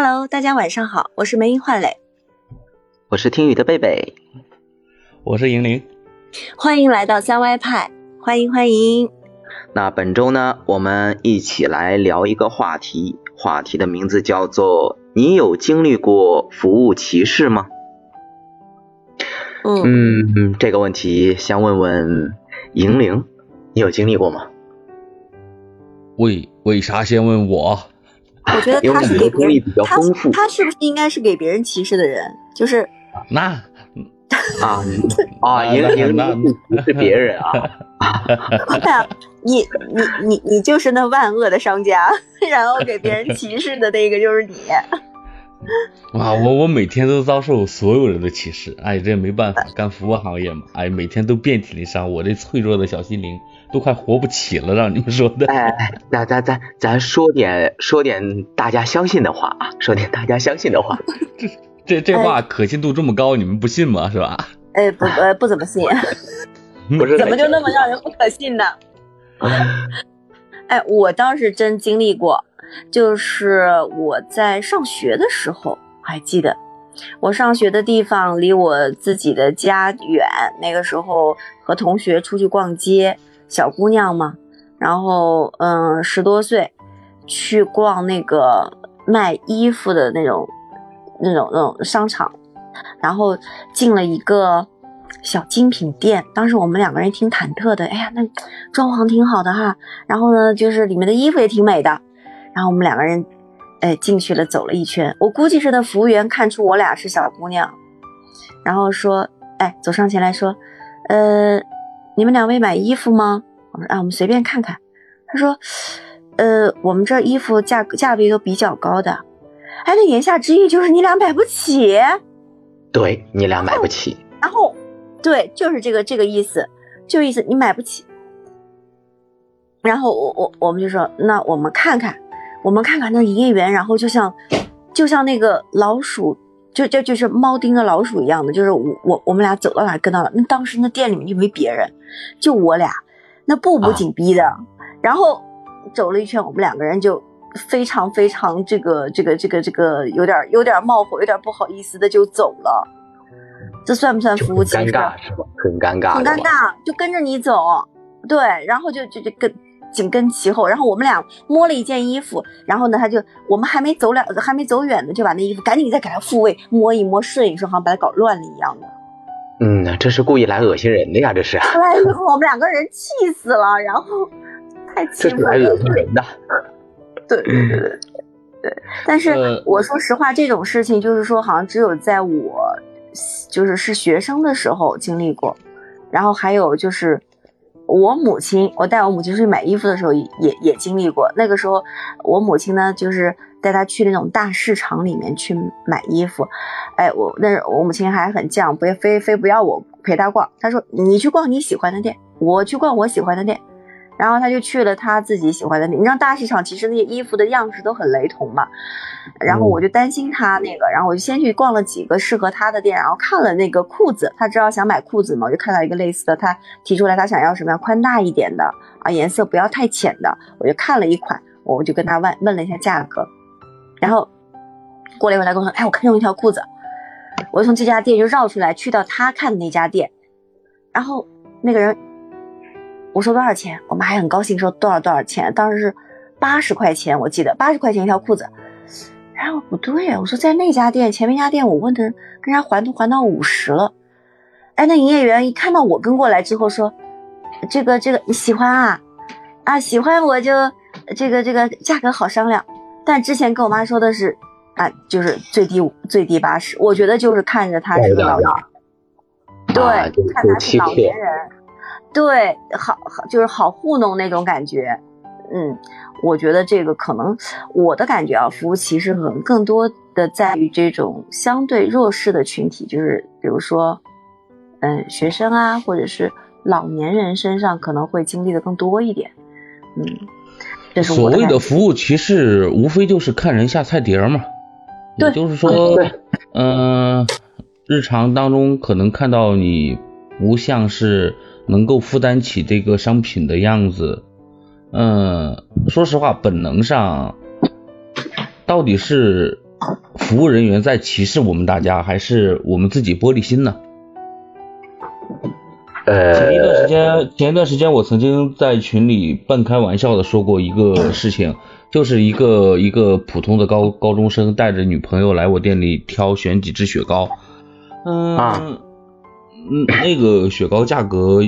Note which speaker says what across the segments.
Speaker 1: Hello，大家晚上好，我是梅英焕磊，
Speaker 2: 我是听雨的贝贝，
Speaker 3: 我是银铃，
Speaker 1: 欢迎来到三歪派，欢迎欢迎。
Speaker 2: 那本周呢，我们一起来聊一个话题，话题的名字叫做“你有经历过服务歧视吗？”
Speaker 1: 嗯
Speaker 2: 嗯，这个问题先问问银铃，你有经历过吗？
Speaker 3: 为为啥先问我？
Speaker 1: 我觉得他是给别人，他
Speaker 2: 他
Speaker 1: 他是不是应该是给别人歧视的人？就是
Speaker 3: 那
Speaker 2: 啊啊，银铃是别人啊。
Speaker 1: 对啊，你你你你就是那万恶的商家，然后给别人歧视的那个就是你。
Speaker 3: 哇，我我每天都遭受所有人的歧视，哎，这也没办法，干服务行业嘛，哎，每天都遍体鳞伤，我这脆弱的小心灵都快活不起了，让你们说的。
Speaker 2: 哎，那咱咱咱说点说点大家相信的话啊，说点大家相信的话。
Speaker 3: 这这这话可信度这么高，你们不信吗？是吧？
Speaker 1: 哎，不呃不怎么信，
Speaker 2: 不是
Speaker 1: 怎么就那么让人不可信呢？哎，我当时真经历过。就是我在上学的时候，还记得我上学的地方离我自己的家远。那个时候和同学出去逛街，小姑娘嘛，然后嗯十多岁，去逛那个卖衣服的那种、那种、那种商场，然后进了一个小精品店。当时我们两个人挺忐忑的，哎呀，那装潢挺好的哈，然后呢，就是里面的衣服也挺美的。然后我们两个人，哎，进去了，走了一圈。我估计是那服务员看出我俩是小姑娘，然后说：“哎，走上前来说，呃，你们两位买衣服吗？”我说：“啊，我们随便看看。”他说：“呃，我们这衣服价价位都比较高的。”哎，那言下之意就是你俩买不起。
Speaker 2: 对你俩买不起。
Speaker 1: 然后，对，就是这个这个意思，就意思你买不起。然后我我我们就说，那我们看看。我们看看那营业员，然后就像，就像那个老鼠，就就就是猫盯着老鼠一样的，就是我我我们俩走到哪跟到哪。那当时那店里面就没别人，就我俩，那步步紧逼的。然后走了一圈，我们两个人就非常非常这个这个这个这个有点有点冒火，有点不好意思的就走了。这算不算服务？
Speaker 2: 尴尬是吧？很尴尬，
Speaker 1: 很尴尬，就跟着你走，对，然后就就就跟。紧跟其后，然后我们俩摸了一件衣服，然后呢，他就我们还没走两还没走远呢，就把那衣服赶紧再给他复位，摸一摸，顺一顺，好像把它搞乱了一样的。
Speaker 2: 嗯，这是故意来恶心人的呀，这是。
Speaker 1: 来以后我们两个人气死了，然后太气
Speaker 2: 了。这是来恶心人的。
Speaker 1: 对对对对 对。但是我说实话，这种事情就是说，好像只有在我就是是学生的时候经历过，然后还有就是。我母亲，我带我母亲出去买衣服的时候，也也经历过。那个时候，我母亲呢，就是带她去那种大市场里面去买衣服。哎，我那我母亲还很犟，不非非不要我陪她逛。她说：“你去逛你喜欢的店，我去逛我喜欢的店。”然后他就去了他自己喜欢的店。你知道大市场其实那些衣服的样式都很雷同嘛。然后我就担心他那个，然后我就先去逛了几个适合他的店，然后看了那个裤子，他知道想买裤子嘛，我就看到一个类似的，他提出来他想要什么样宽大一点的啊，颜色不要太浅的，我就看了一款，我就跟他问问了一下价格，然后过了一会儿他跟我说，哎，我看中一条裤子，我就从这家店就绕出来去到他看的那家店，然后那个人。我说多少钱？我妈还很高兴说多少多少钱。当时是八十块钱，我记得八十块钱一条裤子。然后不对啊，我说在那家店前面家店，我问他跟人家还都还到五十了。哎，那营业员一看到我跟过来之后说：“这个这个你喜欢啊？啊喜欢我就这个这个价格好商量。”但之前跟我妈说的是啊，就是最低最低八十。我觉得就是看着他是个老年，对，看他是老年人。对，好好就是好糊弄那种感觉，嗯，我觉得这个可能我的感觉啊，服务歧视可能更多的在于这种相对弱势的群体，就是比如说，嗯，学生啊，或者是老年人身上可能会经历的更多一点，嗯，这是
Speaker 3: 所谓的服务歧视，无非就是看人下菜碟嘛，也就是说，嗯，日常当中可能看到你不像是。能够负担起这个商品的样子，嗯，说实话，本能上到底是服务人员在歧视我们大家，还是我们自己玻璃心呢？
Speaker 2: 呃，
Speaker 3: 前一段时间，前一段时间我曾经在群里半开玩笑的说过一个事情，就是一个一个普通的高高中生带着女朋友来我店里挑选几支雪糕，嗯，嗯，那个雪糕价格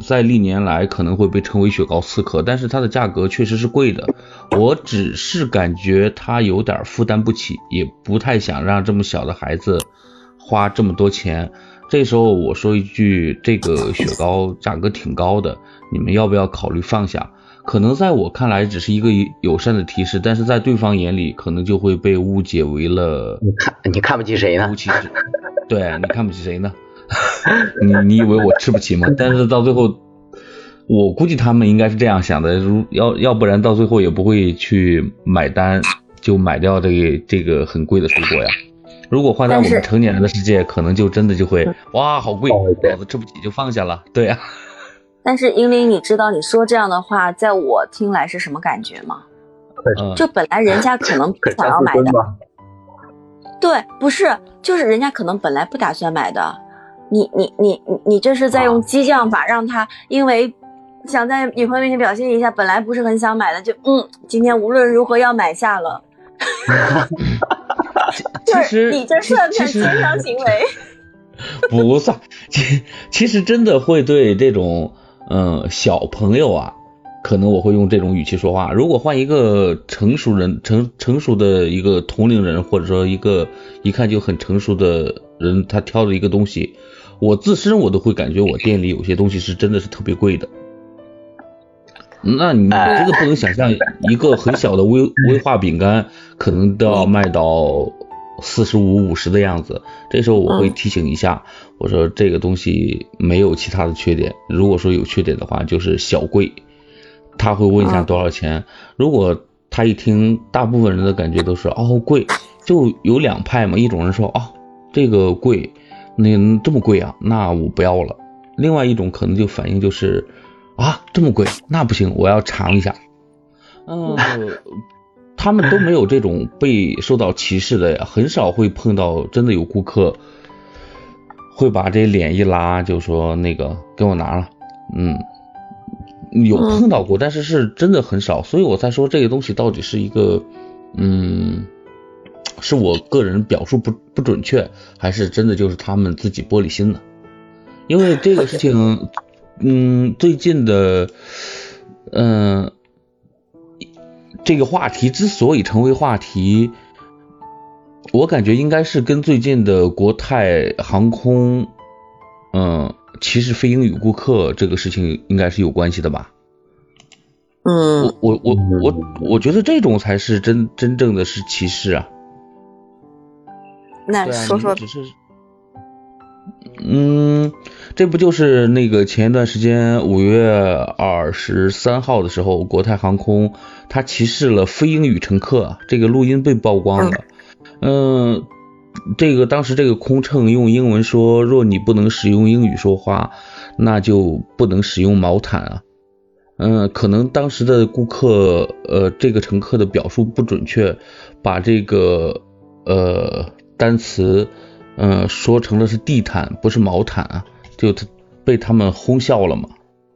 Speaker 3: 在历年来可能会被称为雪糕刺客，但是它的价格确实是贵的，我只是感觉他有点负担不起，也不太想让这么小的孩子花这么多钱。这时候我说一句，这个雪糕价格挺高的，你们要不要考虑放下？可能在我看来只是一个友善的提示，但是在对方眼里可能就会被误解为了
Speaker 2: 你看你看不起谁呢？
Speaker 3: 对，你看不起谁呢？你你以为我吃不起吗？但是到最后，我估计他们应该是这样想的，如要要不然到最后也不会去买单，就买掉这个这个很贵的水果呀。如果换在我们成年人的世界，可能就真的就会哇，好贵，老子吃不起就放下了。对呀。
Speaker 1: 但是英玲，你知道你说这样的话，在我听来是什么感觉吗？就本来人家可能不想要买的。对，不是，就是人家可能本来不打算买的。你你你你你这是在用激将法让他，因为想在女朋友面前表现一下，本来不是很想买的，就嗯，今天无论如何要买下了。
Speaker 3: 其实
Speaker 1: 你这算不算经商行为？
Speaker 3: 不算，其其实真的会对这种嗯小朋友啊，可能我会用这种语气说话。如果换一个成熟人，成成熟的一个同龄人，或者说一个一看就很成熟的人，他挑的一个东西，我自身我都会感觉我店里有些东西是真的是特别贵的。那你这个不能想象，一个很小的威威 化饼干，可能都要卖到四十五、五十的样子。这时候我会提醒一下，我说这个东西没有其他的缺点，如果说有缺点的话，就是小贵。他会问一下多少钱，如果他一听，大部分人的感觉都是哦贵，就有两派嘛，一种人说哦这个贵，那这么贵啊，那我不要了。另外一种可能就反应就是。啊，这么贵，那不行，我要尝一下。嗯，他们都没有这种被受到歧视的呀，很少会碰到真的有顾客会把这脸一拉，就说那个给我拿了。嗯，有碰到过，但是是真的很少，所以我才说这个东西到底是一个，嗯，是我个人表述不不准确，还是真的就是他们自己玻璃心呢？因为这个事情。嗯，最近的，嗯，这个话题之所以成为话题，我感觉应该是跟最近的国泰航空，嗯，歧视非英语顾客这个事情应该是有关系的吧？
Speaker 1: 嗯，
Speaker 3: 我我我我我觉得这种才是真真正的是歧视啊。
Speaker 1: 那说说。
Speaker 3: 嗯，这不就是那个前一段时间五月二十三号的时候，国泰航空它歧视了非英语乘客，这个录音被曝光了。嗯，这个当时这个空乘用英文说，若你不能使用英语说话，那就不能使用毛毯啊。嗯，可能当时的顾客呃，这个乘客的表述不准确，把这个呃单词。嗯，说成了是地毯，不是毛毯啊，就他被他们哄笑了嘛。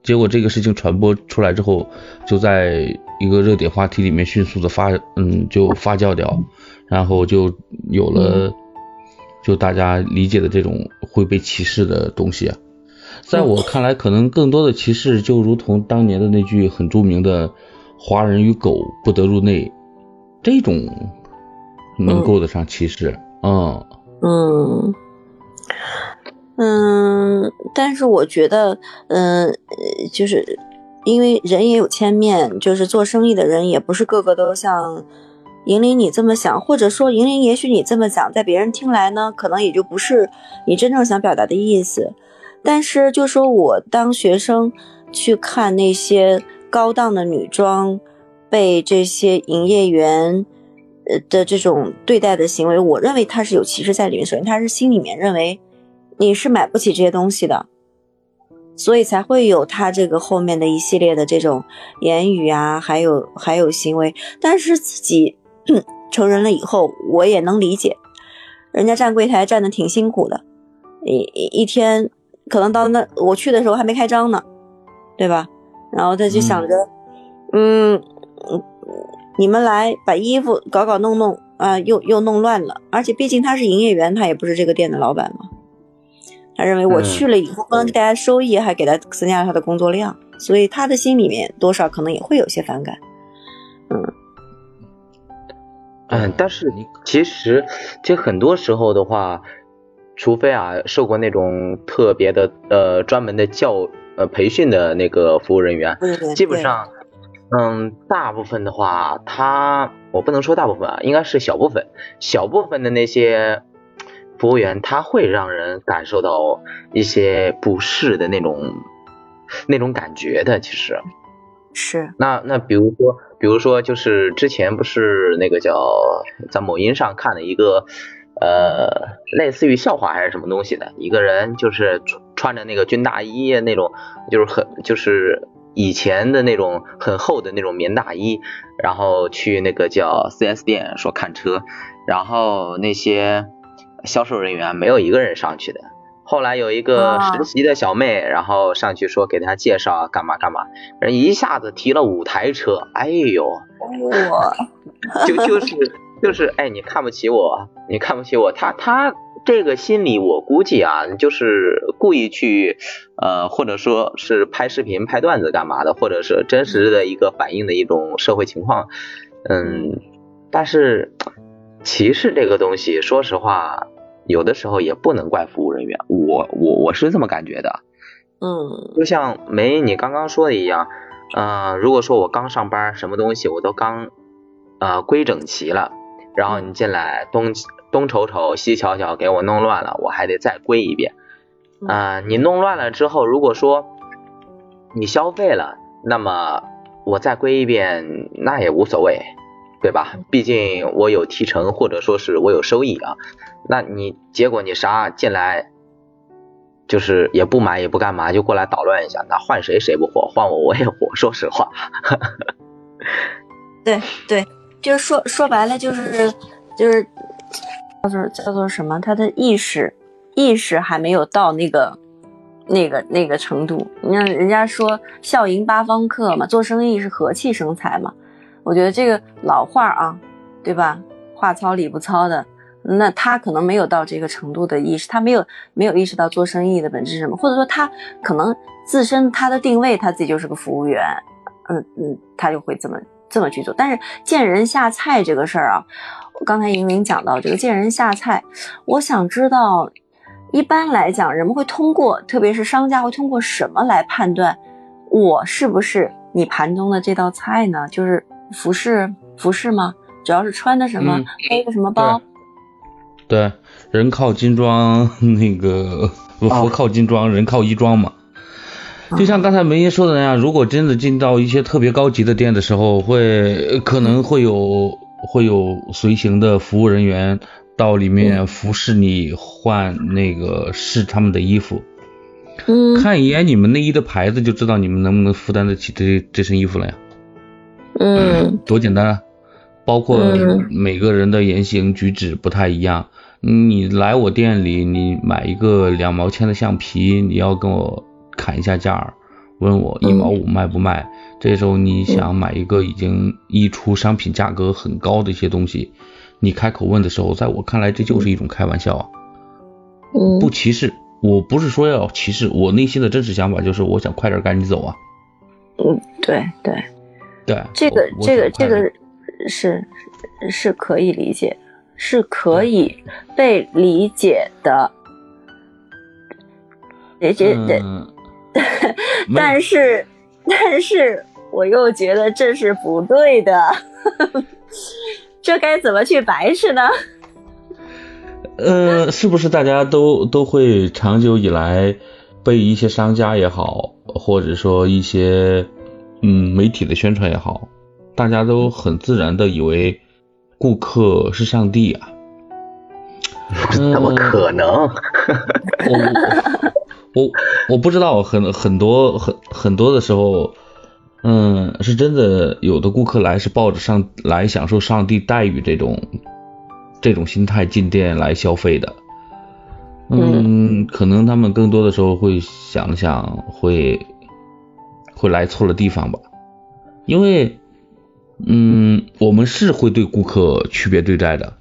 Speaker 3: 结果这个事情传播出来之后，就在一个热点话题里面迅速的发，嗯，就发酵掉，然后就有了，就大家理解的这种会被歧视的东西啊。在我看来，可能更多的歧视就如同当年的那句很著名的“华人与狗不得入内”，这种能够得上歧视，嗯。
Speaker 1: 嗯，嗯嗯，但是我觉得，嗯，就是因为人也有千面，就是做生意的人也不是个个都像银铃你这么想，或者说银铃也许你这么想，在别人听来呢，可能也就不是你真正想表达的意思。但是就说我当学生去看那些高档的女装被这些营业员。的这种对待的行为，我认为他是有歧视在里面。首先，他是心里面认为你是买不起这些东西的，所以才会有他这个后面的一系列的这种言语啊，还有还有行为。但是自己 成人了以后，我也能理解，人家站柜台站的挺辛苦的，一一天可能到那我去的时候还没开张呢，对吧？然后他就想着，嗯嗯，你们来把衣服搞搞弄弄啊，又又弄乱了，而且毕竟他是营业员，他也不是这个店的老板嘛。他认为我去了以后不能给大家收益，还给他增加了他的工作量，所以他的心里面多少可能也会有些反感。嗯
Speaker 2: 嗯，但是你其实其实很多时候的话，除非啊受过那种特别的呃专门的教呃培训的那个服务人员，基本上嗯大部分的话，他我不能说大部分啊，应该是小部分小部分的那些。服务员他会让人感受到一些不适的那种那种感觉的，其实
Speaker 1: 是。
Speaker 2: 那那比如说，比如说就是之前不是那个叫在某音上看了一个呃类似于笑话还是什么东西的一个人，就是穿穿着那个军大衣那种，就是很就是以前的那种很厚的那种棉大衣，然后去那个叫 4S 店说看车，然后那些。销售人员没有一个人上去的。后来有一个实习的小妹，然后上去说给她介绍干嘛干嘛，人一下子提了五台车，哎呦，
Speaker 1: 哇，
Speaker 2: 就就是就是哎，你看不起我，你看不起我，他他这个心理我估计啊，就是故意去呃，或者说是拍视频拍段子干嘛的，或者是真实的一个反映的一种社会情况，嗯，但是。歧视这个东西，说实话，有的时候也不能怪服务人员。我我我是这么感觉的。
Speaker 1: 嗯，
Speaker 2: 就像梅你刚刚说的一样，呃，如果说我刚上班，什么东西我都刚呃规整齐了，然后你进来东东瞅瞅西瞧瞧，给我弄乱了，我还得再归一遍。啊，你弄乱了之后，如果说你消费了，那么我再归一遍，那也无所谓。对吧？毕竟我有提成，或者说是我有收益啊。那你结果你啥进来，就是也不买也不干嘛，就过来捣乱一下。那换谁谁不火？换我我也火。说实话。
Speaker 1: 对对，就是说说白了就是就是叫做叫做什么？他的意识意识还没有到那个那个那个程度。你看人家说笑迎八方客嘛，做生意是和气生财嘛。我觉得这个老话啊，对吧？话糙理不糙的，那他可能没有到这个程度的意识，他没有没有意识到做生意的本质是什么，或者说他可能自身他的定位他自己就是个服务员，嗯嗯，他就会这么这么去做。但是见人下菜这个事儿啊，刚才莹莹讲到这个见人下菜，我想知道，一般来讲人们会通过，特别是商家会通过什么来判断我是不是你盘中的这道菜呢？就是。服饰服饰吗？主要是穿的什么，背的什么包？
Speaker 3: 对，人靠金装，那个佛靠金装，人靠衣装嘛。就像刚才梅姨说的那样，如果真的进到一些特别高级的店的时候，会可能会有会有随行的服务人员到里面服侍你换那个试他们的衣服。
Speaker 1: 嗯。
Speaker 3: 看一眼你们内衣的牌子，就知道你们能不能负担得起这这身衣服了呀。
Speaker 1: 嗯，
Speaker 3: 多简单啊！包括每个人的言行举止不太一样。你来我店里，你买一个两毛钱的橡皮，你要跟我砍一下价，问我一毛五卖不卖。这时候你想买一个已经溢出商品价格很高的一些东西，你开口问的时候，在我看来这就是一种开玩笑啊。不歧视，我不是说要歧视，我内心的真实想法就是我想快点赶紧走啊。
Speaker 1: 嗯，对对。
Speaker 3: 对，
Speaker 1: 这个这个这个是是可以理解，是可以被理解的，理解的，但是但是我又觉得这是不对的，这该怎么去白吃呢？
Speaker 3: 呃，是不是大家都都会长久以来被一些商家也好，或者说一些。嗯，媒体的宣传也好，大家都很自然的以为顾客是上帝啊，
Speaker 2: 怎么可能？
Speaker 3: 我我我不知道，很很多很很多的时候，嗯，是真的，有的顾客来是抱着上来享受上帝待遇这种这种心态进店来消费的。嗯，可能他们更多的时候会想想，会会来错了地方吧。因为，嗯，我们是会对顾客区别对待的。